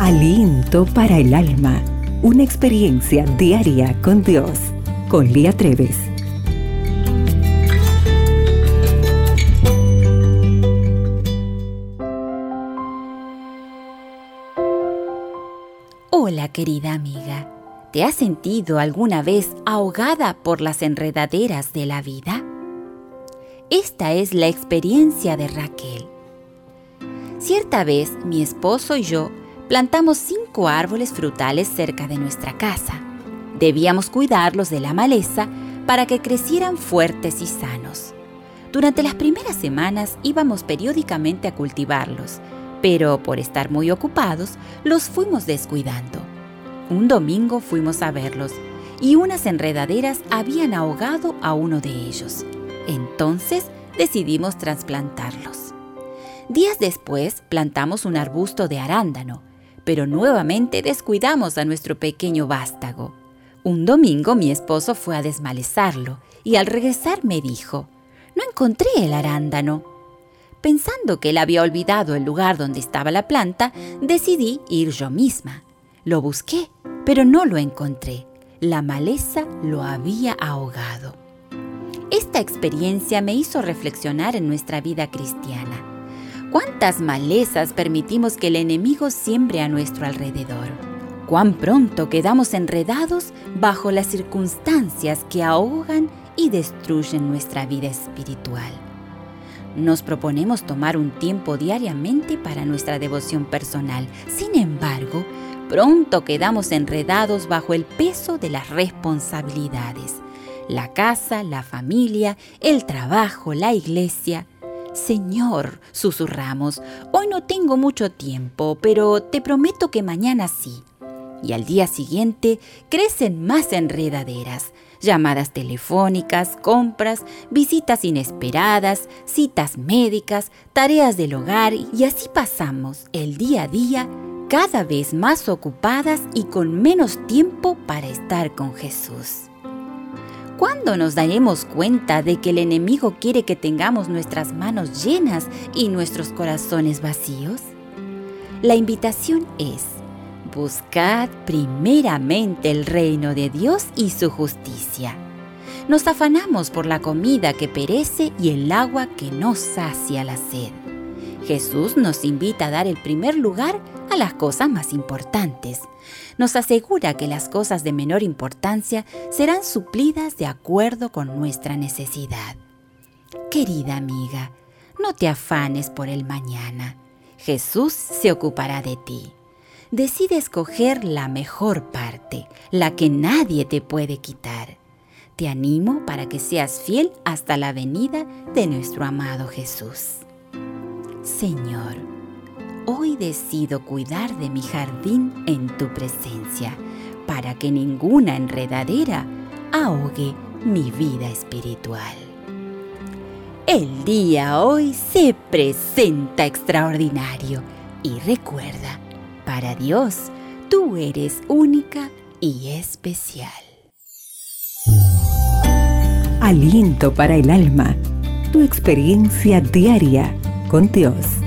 Aliento para el alma. Una experiencia diaria con Dios. Con Lía Treves. Hola querida amiga. ¿Te has sentido alguna vez ahogada por las enredaderas de la vida? Esta es la experiencia de Raquel. Cierta vez mi esposo y yo plantamos cinco árboles frutales cerca de nuestra casa. Debíamos cuidarlos de la maleza para que crecieran fuertes y sanos. Durante las primeras semanas íbamos periódicamente a cultivarlos, pero por estar muy ocupados los fuimos descuidando. Un domingo fuimos a verlos y unas enredaderas habían ahogado a uno de ellos. Entonces decidimos trasplantarlos. Días después plantamos un arbusto de arándano, pero nuevamente descuidamos a nuestro pequeño vástago. Un domingo mi esposo fue a desmalezarlo y al regresar me dijo, no encontré el arándano. Pensando que él había olvidado el lugar donde estaba la planta, decidí ir yo misma. Lo busqué, pero no lo encontré. La maleza lo había ahogado. Esta experiencia me hizo reflexionar en nuestra vida cristiana ¿Cuántas malezas permitimos que el enemigo siembre a nuestro alrededor? ¿Cuán pronto quedamos enredados bajo las circunstancias que ahogan y destruyen nuestra vida espiritual? Nos proponemos tomar un tiempo diariamente para nuestra devoción personal. Sin embargo, pronto quedamos enredados bajo el peso de las responsabilidades. La casa, la familia, el trabajo, la iglesia, Señor, susurramos, hoy no tengo mucho tiempo, pero te prometo que mañana sí. Y al día siguiente crecen más enredaderas, llamadas telefónicas, compras, visitas inesperadas, citas médicas, tareas del hogar y así pasamos el día a día cada vez más ocupadas y con menos tiempo para estar con Jesús. ¿Cuándo nos daremos cuenta de que el enemigo quiere que tengamos nuestras manos llenas y nuestros corazones vacíos? La invitación es, buscad primeramente el reino de Dios y su justicia. Nos afanamos por la comida que perece y el agua que no sacia la sed. Jesús nos invita a dar el primer lugar las cosas más importantes. Nos asegura que las cosas de menor importancia serán suplidas de acuerdo con nuestra necesidad. Querida amiga, no te afanes por el mañana. Jesús se ocupará de ti. Decide escoger la mejor parte, la que nadie te puede quitar. Te animo para que seas fiel hasta la venida de nuestro amado Jesús. Señor, hoy decido cuidar de mi jardín en tu presencia, para que ninguna enredadera ahogue mi vida espiritual. El día hoy se presenta extraordinario y recuerda, para Dios, tú eres única y especial. Aliento para el alma, tu experiencia diaria con Dios.